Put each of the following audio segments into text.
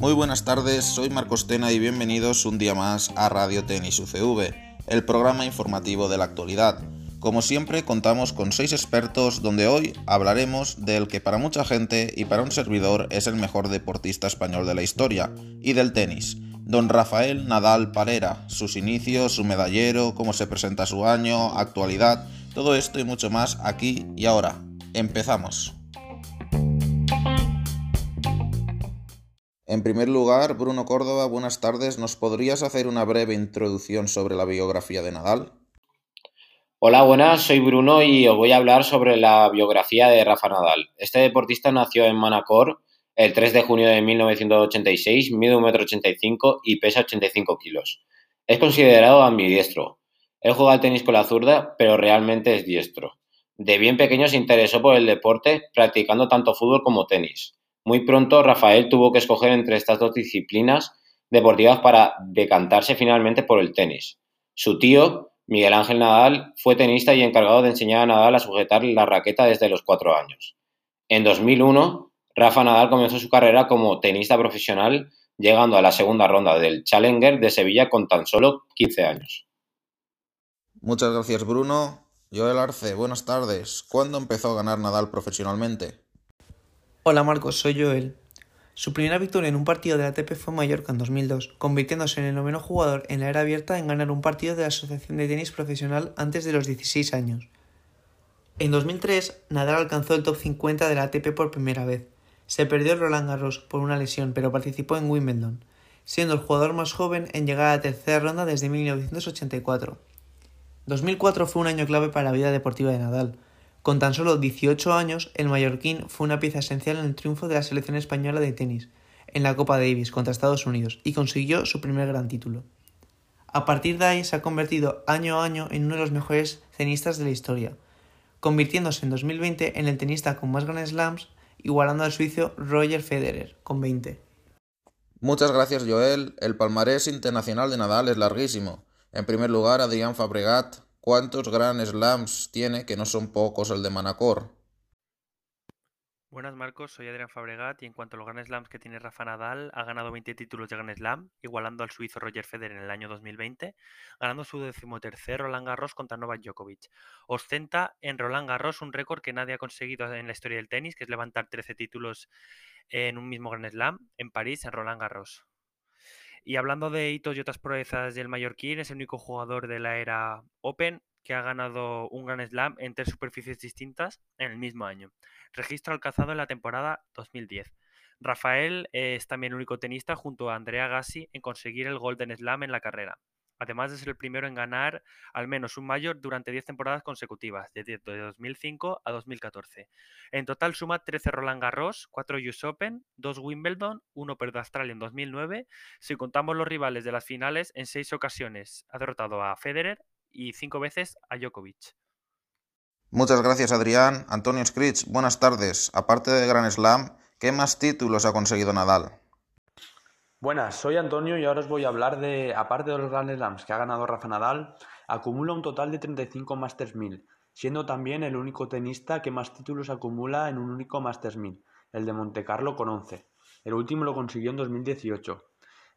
Muy buenas tardes, soy Marcos Tena y bienvenidos un día más a Radio Tenis UCV, el programa informativo de la actualidad. Como siempre contamos con seis expertos donde hoy hablaremos del que para mucha gente y para un servidor es el mejor deportista español de la historia, y del tenis. Don Rafael Nadal Parera, sus inicios, su medallero, cómo se presenta su año, actualidad, todo esto y mucho más aquí y ahora. Empezamos. En primer lugar, Bruno Córdoba, buenas tardes. ¿Nos podrías hacer una breve introducción sobre la biografía de Nadal? Hola, buenas, soy Bruno y os voy a hablar sobre la biografía de Rafa Nadal. Este deportista nació en Manacor el 3 de junio de 1986, mide 1,85 m y pesa 85 kilos. Es considerado ambidiestro. Él juega al tenis con la zurda, pero realmente es diestro. De bien pequeño se interesó por el deporte, practicando tanto fútbol como tenis. Muy pronto Rafael tuvo que escoger entre estas dos disciplinas deportivas para decantarse finalmente por el tenis. Su tío, Miguel Ángel Nadal, fue tenista y encargado de enseñar a Nadal a sujetar la raqueta desde los cuatro años. En 2001, Rafa Nadal comenzó su carrera como tenista profesional, llegando a la segunda ronda del Challenger de Sevilla con tan solo 15 años. Muchas gracias, Bruno. Joel Arce, buenas tardes. ¿Cuándo empezó a ganar Nadal profesionalmente? Hola Marcos, soy Joel. Su primera victoria en un partido de ATP fue en Mallorca en 2002, convirtiéndose en el noveno jugador en la era abierta en ganar un partido de la Asociación de Tenis Profesional antes de los 16 años. En 2003, Nadal alcanzó el top 50 de la ATP por primera vez. Se perdió el Roland Garros por una lesión, pero participó en Wimbledon, siendo el jugador más joven en llegar a la tercera ronda desde 1984. 2004 fue un año clave para la vida deportiva de Nadal, con tan solo 18 años, el mallorquín fue una pieza esencial en el triunfo de la selección española de tenis en la Copa Davis contra Estados Unidos y consiguió su primer gran título. A partir de ahí se ha convertido año a año en uno de los mejores tenistas de la historia, convirtiéndose en 2020 en el tenista con más Grand Slams, igualando al suizo Roger Federer con 20. Muchas gracias Joel. El palmarés internacional de Nadal es larguísimo. En primer lugar, Adrián Fabregat, ¿Cuántos Grand Slams tiene, que no son pocos, el de Manacor? Buenas Marcos, soy Adrián Fabregat y en cuanto a los Grand Slams que tiene Rafa Nadal, ha ganado 20 títulos de Grand Slam, igualando al suizo Roger Federer en el año 2020, ganando su decimotercer Roland Garros contra Novak Djokovic. Ostenta en Roland Garros un récord que nadie ha conseguido en la historia del tenis, que es levantar 13 títulos en un mismo Grand Slam, en París, en Roland Garros. Y hablando de hitos y otras proezas del mallorquín, es el único jugador de la era Open que ha ganado un Grand Slam en tres superficies distintas en el mismo año. Registro alcanzado en la temporada 2010. Rafael es también el único tenista junto a Andrea Gassi en conseguir el Golden Slam en la carrera además de ser el primero en ganar al menos un mayor durante 10 temporadas consecutivas, de 2005 a 2014. En total suma 13 Roland Garros, 4 US Open, 2 Wimbledon, 1 Perth Australia en 2009. Si contamos los rivales de las finales, en 6 ocasiones ha derrotado a Federer y 5 veces a Djokovic. Muchas gracias Adrián. Antonio Scritch, buenas tardes. Aparte de Grand Slam, ¿qué más títulos ha conseguido Nadal? Buenas, soy Antonio y ahora os voy a hablar de, aparte de los Grand Slams que ha ganado Rafa Nadal, acumula un total de 35 Masters 1000, siendo también el único tenista que más títulos acumula en un único Masters 1000, el de Montecarlo con 11. El último lo consiguió en 2018.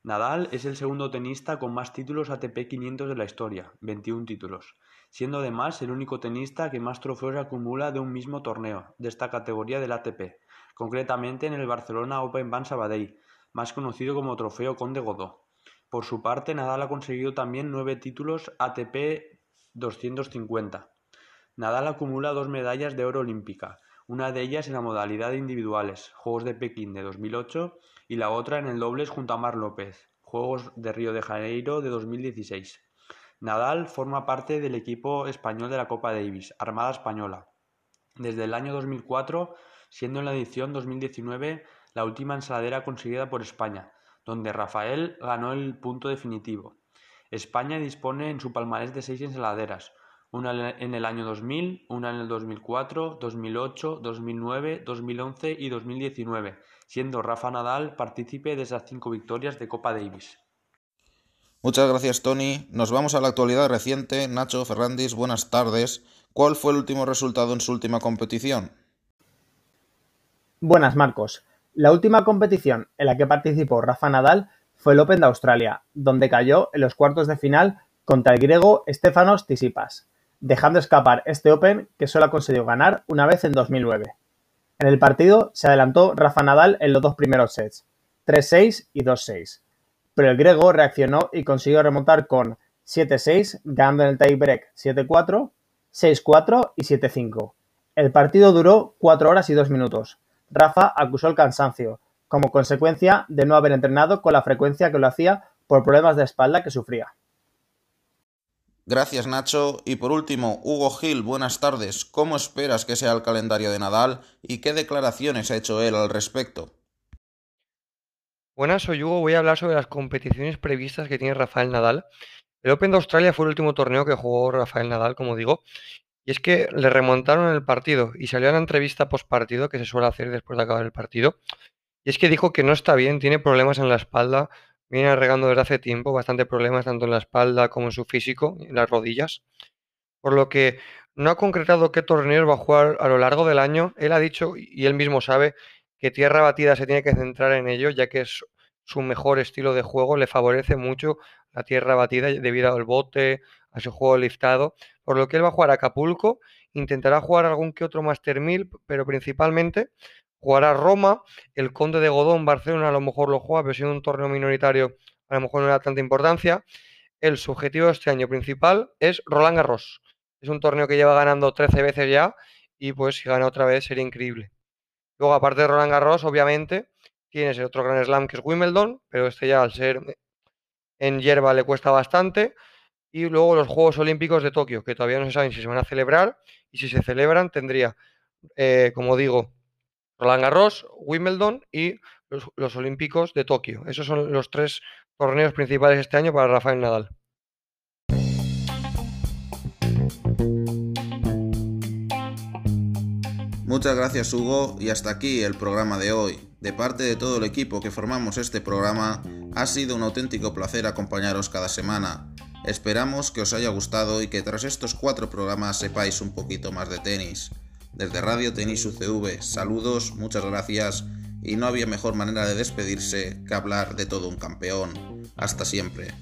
Nadal es el segundo tenista con más títulos ATP 500 de la historia, 21 títulos, siendo además el único tenista que más trofeos acumula de un mismo torneo, de esta categoría del ATP, concretamente en el Barcelona Open Van Sabadell, más conocido como Trofeo Conde Godó. Por su parte, Nadal ha conseguido también nueve títulos ATP 250. Nadal acumula dos medallas de oro olímpica, una de ellas en la modalidad de individuales, Juegos de Pekín de 2008, y la otra en el dobles junto a Mar López, Juegos de Río de Janeiro de 2016. Nadal forma parte del equipo español de la Copa Davis, Armada Española, desde el año 2004, siendo en la edición 2019 la última ensaladera conseguida por España, donde Rafael ganó el punto definitivo. España dispone en su palmarés de seis ensaladeras, una en el año 2000, una en el 2004, 2008, 2009, 2011 y 2019, siendo Rafa Nadal partícipe de esas cinco victorias de Copa Davis. Muchas gracias Tony. Nos vamos a la actualidad reciente. Nacho Ferrandis, buenas tardes. ¿Cuál fue el último resultado en su última competición? Buenas, Marcos. La última competición en la que participó Rafa Nadal fue el Open de Australia, donde cayó en los cuartos de final contra el griego Stefanos Tsitsipas, dejando escapar este Open que solo ha conseguido ganar una vez en 2009. En el partido se adelantó Rafa Nadal en los dos primeros sets, 3-6 y 2-6, pero el griego reaccionó y consiguió remontar con 7-6, ganando en el tiebreak 7-4, 6-4 y 7-5. El partido duró 4 horas y 2 minutos. Rafa acusó el cansancio, como consecuencia de no haber entrenado con la frecuencia que lo hacía por problemas de espalda que sufría. Gracias Nacho. Y por último, Hugo Gil, buenas tardes. ¿Cómo esperas que sea el calendario de Nadal y qué declaraciones ha hecho él al respecto? Buenas, soy Hugo. Voy a hablar sobre las competiciones previstas que tiene Rafael Nadal. El Open de Australia fue el último torneo que jugó Rafael Nadal, como digo, y es que le remontaron el partido y salió a la entrevista post partido que se suele hacer después de acabar el partido. Y es que dijo que no está bien, tiene problemas en la espalda, viene regando desde hace tiempo, bastante problemas tanto en la espalda como en su físico, en las rodillas. Por lo que no ha concretado qué torneos va a jugar a lo largo del año. Él ha dicho, y él mismo sabe, que tierra batida se tiene que centrar en ello, ya que es su mejor estilo de juego, le favorece mucho la tierra batida debido al bote, a su juego liftado, por lo que él va a jugar a Acapulco, intentará jugar algún que otro Master 1000, pero principalmente jugará Roma, el Conde de Godón, Barcelona a lo mejor lo juega, pero siendo un torneo minoritario a lo mejor no da tanta importancia. El subjetivo de este año principal es Roland Garros. Es un torneo que lleva ganando 13 veces ya y pues si gana otra vez sería increíble. Luego, aparte de Roland Garros, obviamente, tienes el otro Gran Slam que es Wimbledon, pero este ya al ser en hierba le cuesta bastante. Y luego los Juegos Olímpicos de Tokio, que todavía no se saben si se van a celebrar. Y si se celebran, tendría, eh, como digo, Roland Garros, Wimbledon y los, los, Olímpicos de Tokio. Esos son los tres torneos principales este año para Rafael Nadal. Muchas gracias Hugo y hasta aquí el programa de hoy. De parte de todo el equipo que formamos este programa, ha sido un auténtico placer acompañaros cada semana. Esperamos que os haya gustado y que tras estos cuatro programas sepáis un poquito más de tenis. Desde Radio Tenis UCV, saludos, muchas gracias y no había mejor manera de despedirse que hablar de todo un campeón. Hasta siempre.